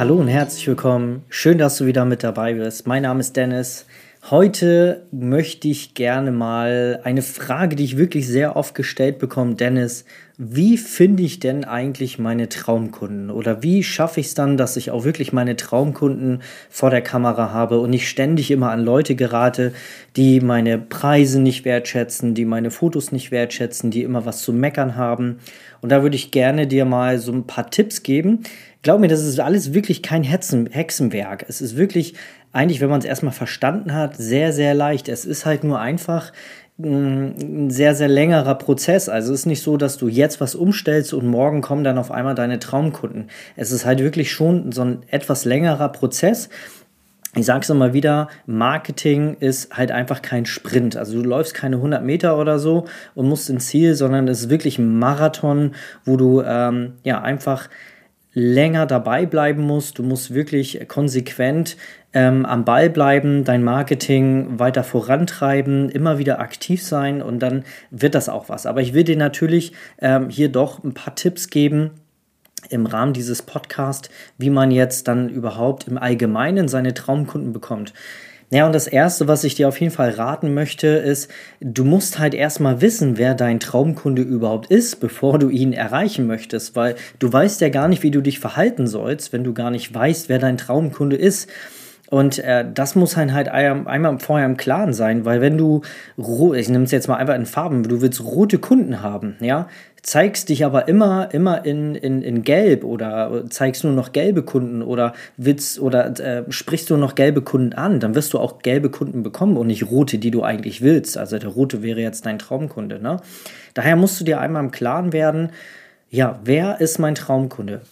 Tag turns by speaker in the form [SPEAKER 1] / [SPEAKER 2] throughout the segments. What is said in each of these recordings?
[SPEAKER 1] Hallo und herzlich willkommen. Schön, dass du wieder mit dabei bist. Mein Name ist Dennis. Heute möchte ich gerne mal eine Frage, die ich wirklich sehr oft gestellt bekomme, Dennis, wie finde ich denn eigentlich meine Traumkunden? Oder wie schaffe ich es dann, dass ich auch wirklich meine Traumkunden vor der Kamera habe und nicht ständig immer an Leute gerate, die meine Preise nicht wertschätzen, die meine Fotos nicht wertschätzen, die immer was zu meckern haben? Und da würde ich gerne dir mal so ein paar Tipps geben, Glaub mir, das ist alles wirklich kein Hexen, Hexenwerk. Es ist wirklich, eigentlich, wenn man es erstmal verstanden hat, sehr, sehr leicht. Es ist halt nur einfach mm, ein sehr, sehr längerer Prozess. Also es ist nicht so, dass du jetzt was umstellst und morgen kommen dann auf einmal deine Traumkunden. Es ist halt wirklich schon so ein etwas längerer Prozess. Ich sage es immer wieder, Marketing ist halt einfach kein Sprint. Also du läufst keine 100 Meter oder so und musst ins Ziel, sondern es ist wirklich ein Marathon, wo du ähm, ja einfach länger dabei bleiben musst. Du musst wirklich konsequent ähm, am Ball bleiben, dein Marketing weiter vorantreiben, immer wieder aktiv sein und dann wird das auch was. Aber ich will dir natürlich ähm, hier doch ein paar Tipps geben, im Rahmen dieses Podcasts, wie man jetzt dann überhaupt im Allgemeinen seine Traumkunden bekommt. Ja, und das Erste, was ich dir auf jeden Fall raten möchte, ist, du musst halt erstmal wissen, wer dein Traumkunde überhaupt ist, bevor du ihn erreichen möchtest, weil du weißt ja gar nicht, wie du dich verhalten sollst, wenn du gar nicht weißt, wer dein Traumkunde ist. Und äh, das muss halt, halt einmal vorher im Klaren sein, weil wenn du, ich nehme es jetzt mal einfach in Farben, du willst rote Kunden haben, ja, zeigst dich aber immer, immer in, in, in Gelb oder zeigst nur noch gelbe Kunden oder willst oder äh, sprichst du noch gelbe Kunden an, dann wirst du auch gelbe Kunden bekommen und nicht rote, die du eigentlich willst. Also der rote wäre jetzt dein Traumkunde. Ne? Daher musst du dir einmal im Klaren werden, ja, wer ist mein Traumkunde?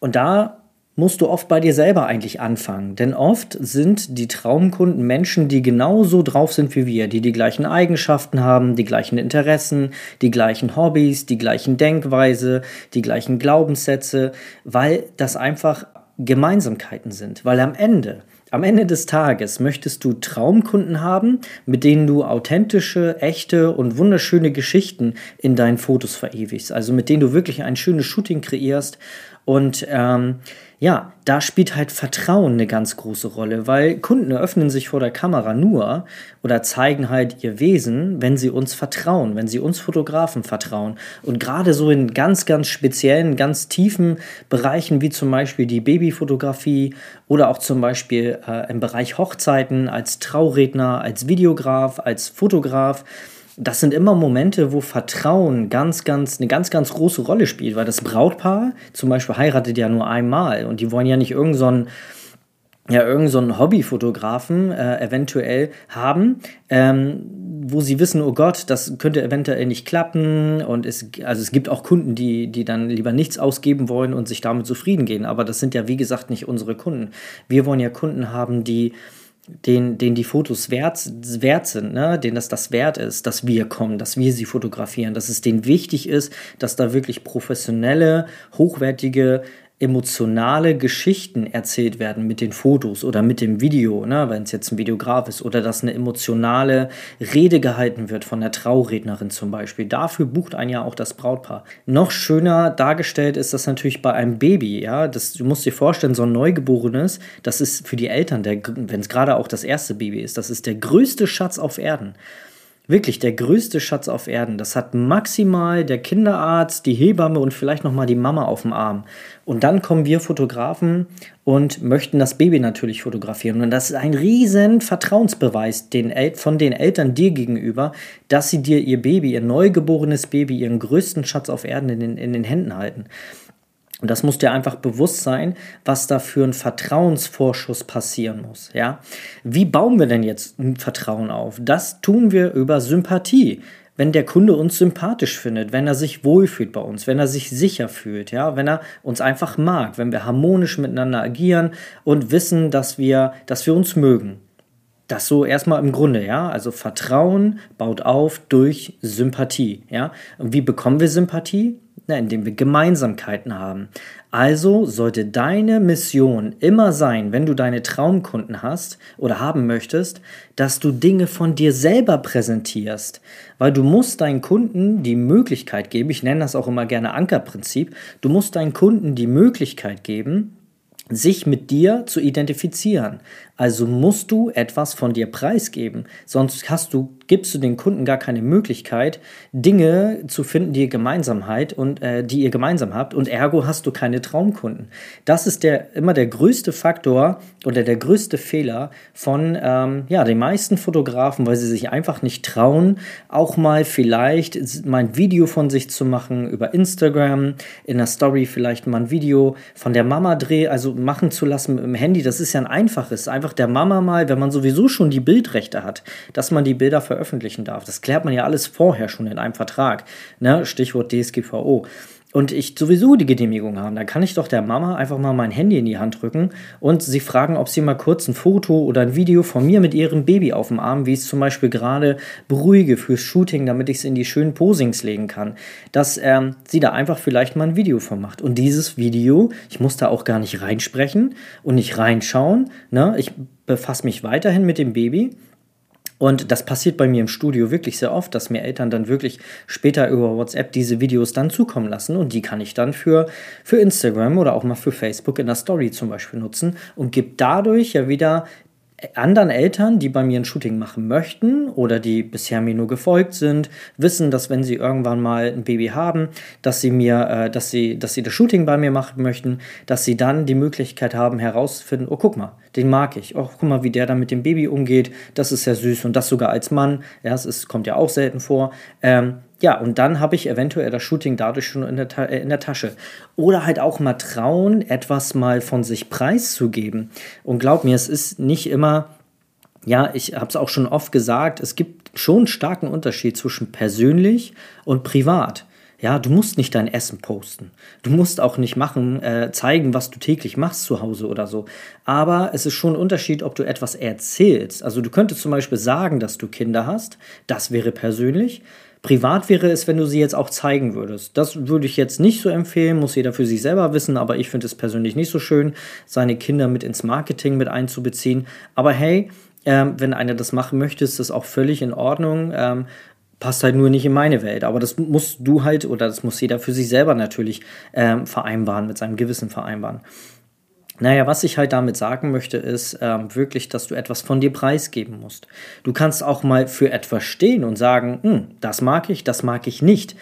[SPEAKER 1] Und da musst du oft bei dir selber eigentlich anfangen. Denn oft sind die Traumkunden Menschen, die genauso drauf sind wie wir, die die gleichen Eigenschaften haben, die gleichen Interessen, die gleichen Hobbys, die gleichen Denkweise, die gleichen Glaubenssätze, weil das einfach Gemeinsamkeiten sind. Weil am Ende, am Ende des Tages möchtest du Traumkunden haben, mit denen du authentische, echte und wunderschöne Geschichten in deinen Fotos verewigst. Also mit denen du wirklich ein schönes Shooting kreierst und ähm, ja, da spielt halt Vertrauen eine ganz große Rolle, weil Kunden öffnen sich vor der Kamera nur oder zeigen halt ihr Wesen, wenn sie uns vertrauen, wenn sie uns Fotografen vertrauen. Und gerade so in ganz, ganz speziellen, ganz tiefen Bereichen wie zum Beispiel die Babyfotografie oder auch zum Beispiel äh, im Bereich Hochzeiten als Trauredner, als Videograf, als Fotograf, das sind immer Momente, wo Vertrauen ganz, ganz, eine ganz, ganz große Rolle spielt, weil das Brautpaar zum Beispiel heiratet ja nur einmal und die wollen ja nicht irgendeinen so ja, irgend so Hobbyfotografen äh, eventuell haben, ähm, wo sie wissen, oh Gott, das könnte eventuell nicht klappen und es, also es gibt auch Kunden, die, die dann lieber nichts ausgeben wollen und sich damit zufrieden gehen, aber das sind ja, wie gesagt, nicht unsere Kunden. Wir wollen ja Kunden haben, die den, den die Fotos wert, wert sind, ne? denen das das wert ist, dass wir kommen, dass wir sie fotografieren, dass es denen wichtig ist, dass da wirklich professionelle, hochwertige emotionale Geschichten erzählt werden mit den Fotos oder mit dem Video, ne, wenn es jetzt ein Videograf ist, oder dass eine emotionale Rede gehalten wird von der Traurednerin zum Beispiel. Dafür bucht ein ja auch das Brautpaar. Noch schöner dargestellt ist das natürlich bei einem Baby, ja. Das, du musst dir vorstellen, so ein Neugeborenes, das ist für die Eltern, wenn es gerade auch das erste Baby ist, das ist der größte Schatz auf Erden. Wirklich der größte Schatz auf Erden. Das hat maximal der Kinderarzt, die Hebamme und vielleicht nochmal die Mama auf dem Arm. Und dann kommen wir Fotografen und möchten das Baby natürlich fotografieren. Und das ist ein riesen Vertrauensbeweis den von den Eltern dir gegenüber, dass sie dir ihr Baby, ihr neugeborenes Baby, ihren größten Schatz auf Erden in den, in den Händen halten. Und das muss dir einfach bewusst sein, was da für ein Vertrauensvorschuss passieren muss. Ja? Wie bauen wir denn jetzt ein Vertrauen auf? Das tun wir über Sympathie. wenn der Kunde uns sympathisch findet, wenn er sich wohlfühlt bei uns, wenn er sich sicher fühlt, ja, wenn er uns einfach mag, wenn wir harmonisch miteinander agieren und wissen, dass wir, dass wir uns mögen. Das so erstmal im Grunde, ja. Also Vertrauen baut auf durch Sympathie, ja. Und wie bekommen wir Sympathie? Na, indem wir Gemeinsamkeiten haben. Also sollte deine Mission immer sein, wenn du deine Traumkunden hast oder haben möchtest, dass du Dinge von dir selber präsentierst. Weil du musst deinen Kunden die Möglichkeit geben, ich nenne das auch immer gerne Ankerprinzip, du musst deinen Kunden die Möglichkeit geben, sich mit dir zu identifizieren. Also musst du etwas von dir preisgeben, sonst hast du, gibst du den Kunden gar keine Möglichkeit, Dinge zu finden, die ihr Gemeinsamkeit und äh, die ihr gemeinsam habt und ergo hast du keine Traumkunden. Das ist der immer der größte Faktor oder der größte Fehler von ähm, ja den meisten Fotografen, weil sie sich einfach nicht trauen, auch mal vielleicht mal ein Video von sich zu machen über Instagram, in der Story vielleicht mal ein Video von der Mama dreh, also machen zu lassen mit dem Handy. Das ist ja ein einfaches, einfach einfach der Mama mal, wenn man sowieso schon die Bildrechte hat, dass man die Bilder veröffentlichen darf. Das klärt man ja alles vorher schon in einem Vertrag. Ne? Stichwort DSGVO und ich sowieso die Genehmigung habe, dann kann ich doch der Mama einfach mal mein Handy in die Hand drücken und sie fragen, ob sie mal kurz ein Foto oder ein Video von mir mit ihrem Baby auf dem Arm, wie ich es zum Beispiel gerade beruhige fürs Shooting, damit ich es in die schönen Posings legen kann, dass ähm, sie da einfach vielleicht mal ein Video von macht. Und dieses Video, ich muss da auch gar nicht reinsprechen und nicht reinschauen, ne? ich befasse mich weiterhin mit dem Baby und das passiert bei mir im Studio wirklich sehr oft, dass mir Eltern dann wirklich später über WhatsApp diese Videos dann zukommen lassen und die kann ich dann für, für Instagram oder auch mal für Facebook in der Story zum Beispiel nutzen und gebe dadurch ja wieder anderen Eltern, die bei mir ein Shooting machen möchten oder die bisher mir nur gefolgt sind, wissen, dass wenn sie irgendwann mal ein Baby haben, dass sie mir, äh, dass sie, dass sie das Shooting bei mir machen möchten, dass sie dann die Möglichkeit haben herauszufinden, oh guck mal, den mag ich, oh guck mal, wie der da mit dem Baby umgeht, das ist ja süß und das sogar als Mann, ja, es ist, kommt ja auch selten vor. Ähm, ja, und dann habe ich eventuell das Shooting dadurch schon in der, äh, in der Tasche. Oder halt auch mal trauen, etwas mal von sich preiszugeben. Und glaub mir, es ist nicht immer, ja, ich habe es auch schon oft gesagt, es gibt schon einen starken Unterschied zwischen persönlich und privat. Ja, du musst nicht dein Essen posten. Du musst auch nicht machen, äh, zeigen, was du täglich machst zu Hause oder so. Aber es ist schon ein Unterschied, ob du etwas erzählst. Also du könntest zum Beispiel sagen, dass du Kinder hast. Das wäre persönlich. Privat wäre es, wenn du sie jetzt auch zeigen würdest. Das würde ich jetzt nicht so empfehlen, muss jeder für sich selber wissen, aber ich finde es persönlich nicht so schön, seine Kinder mit ins Marketing mit einzubeziehen. Aber hey, ähm, wenn einer das machen möchte, ist das auch völlig in Ordnung. Ähm, passt halt nur nicht in meine Welt. Aber das musst du halt oder das muss jeder für sich selber natürlich ähm, vereinbaren, mit seinem Gewissen vereinbaren. Naja, was ich halt damit sagen möchte, ist ähm, wirklich, dass du etwas von dir preisgeben musst. Du kannst auch mal für etwas stehen und sagen, hm, das mag ich, das mag ich nicht.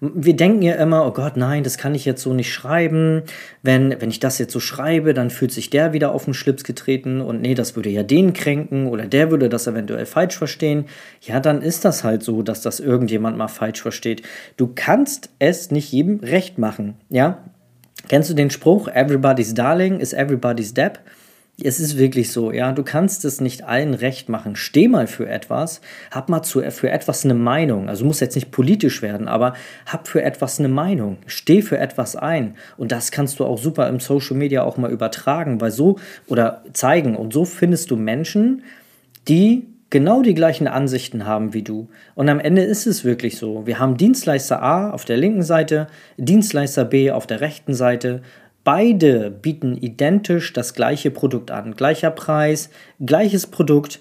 [SPEAKER 1] Wir denken ja immer, oh Gott, nein, das kann ich jetzt so nicht schreiben. Wenn, wenn ich das jetzt so schreibe, dann fühlt sich der wieder auf den Schlips getreten und nee, das würde ja den kränken oder der würde das eventuell falsch verstehen. Ja, dann ist das halt so, dass das irgendjemand mal falsch versteht. Du kannst es nicht jedem recht machen, ja? Kennst du den Spruch, everybody's darling is everybody's deb? Es ist wirklich so, ja, du kannst es nicht allen recht machen. Steh mal für etwas, hab mal zu, für etwas eine Meinung. Also muss jetzt nicht politisch werden, aber hab für etwas eine Meinung. Steh für etwas ein. Und das kannst du auch super im Social Media auch mal übertragen, weil so oder zeigen. Und so findest du Menschen, die genau die gleichen Ansichten haben wie du. Und am Ende ist es wirklich so. Wir haben Dienstleister A auf der linken Seite, Dienstleister B auf der rechten Seite. Beide bieten identisch das gleiche Produkt an. Gleicher Preis, gleiches Produkt.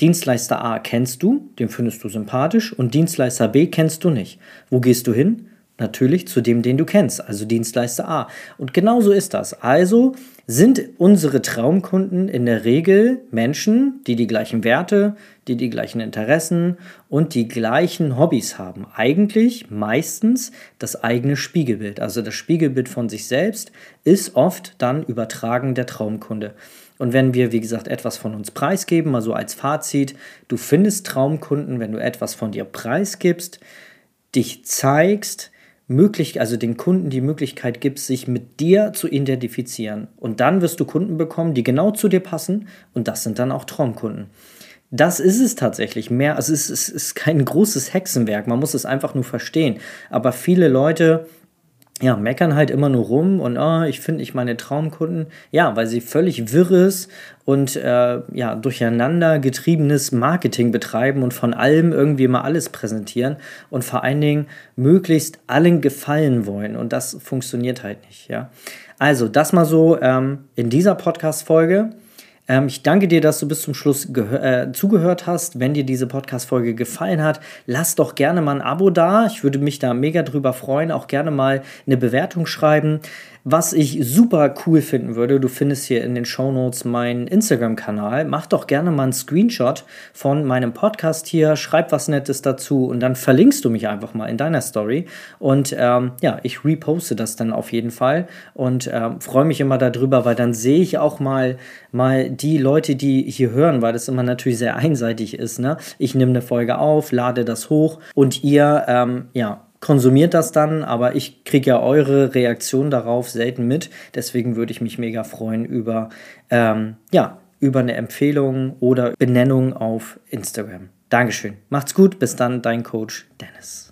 [SPEAKER 1] Dienstleister A kennst du, den findest du sympathisch, und Dienstleister B kennst du nicht. Wo gehst du hin? Natürlich zu dem, den du kennst, also Dienstleister A. Und genau so ist das. Also sind unsere Traumkunden in der Regel Menschen, die die gleichen Werte, die die gleichen Interessen und die gleichen Hobbys haben. Eigentlich meistens das eigene Spiegelbild. Also das Spiegelbild von sich selbst ist oft dann übertragen der Traumkunde. Und wenn wir, wie gesagt, etwas von uns preisgeben, also als Fazit, du findest Traumkunden, wenn du etwas von dir preisgibst, dich zeigst, möglich, also den Kunden die Möglichkeit gibst, sich mit dir zu identifizieren. Und dann wirst du Kunden bekommen, die genau zu dir passen und das sind dann auch Traumkunden. Das ist es tatsächlich. Mehr, also es ist, es ist kein großes Hexenwerk. Man muss es einfach nur verstehen. Aber viele Leute ja, meckern halt immer nur rum und oh, ich finde nicht meine Traumkunden. Ja, weil sie völlig wirres und äh, ja, durcheinander getriebenes Marketing betreiben und von allem irgendwie mal alles präsentieren und vor allen Dingen möglichst allen gefallen wollen. Und das funktioniert halt nicht, ja. Also, das mal so ähm, in dieser Podcast-Folge. Ähm, ich danke dir, dass du bis zum Schluss äh, zugehört hast. Wenn dir diese Podcast-Folge gefallen hat, lass doch gerne mal ein Abo da. Ich würde mich da mega drüber freuen. Auch gerne mal eine Bewertung schreiben. Was ich super cool finden würde, du findest hier in den Show Notes meinen Instagram-Kanal. Mach doch gerne mal einen Screenshot von meinem Podcast hier, schreib was Nettes dazu und dann verlinkst du mich einfach mal in deiner Story. Und ähm, ja, ich reposte das dann auf jeden Fall und ähm, freue mich immer darüber, weil dann sehe ich auch mal, mal die Leute, die hier hören, weil das immer natürlich sehr einseitig ist. Ne? Ich nehme eine Folge auf, lade das hoch und ihr, ähm, ja, konsumiert das dann, aber ich kriege ja eure Reaktion darauf selten mit. Deswegen würde ich mich mega freuen über, ähm, ja, über eine Empfehlung oder Benennung auf Instagram. Dankeschön. Macht's gut. Bis dann, dein Coach Dennis.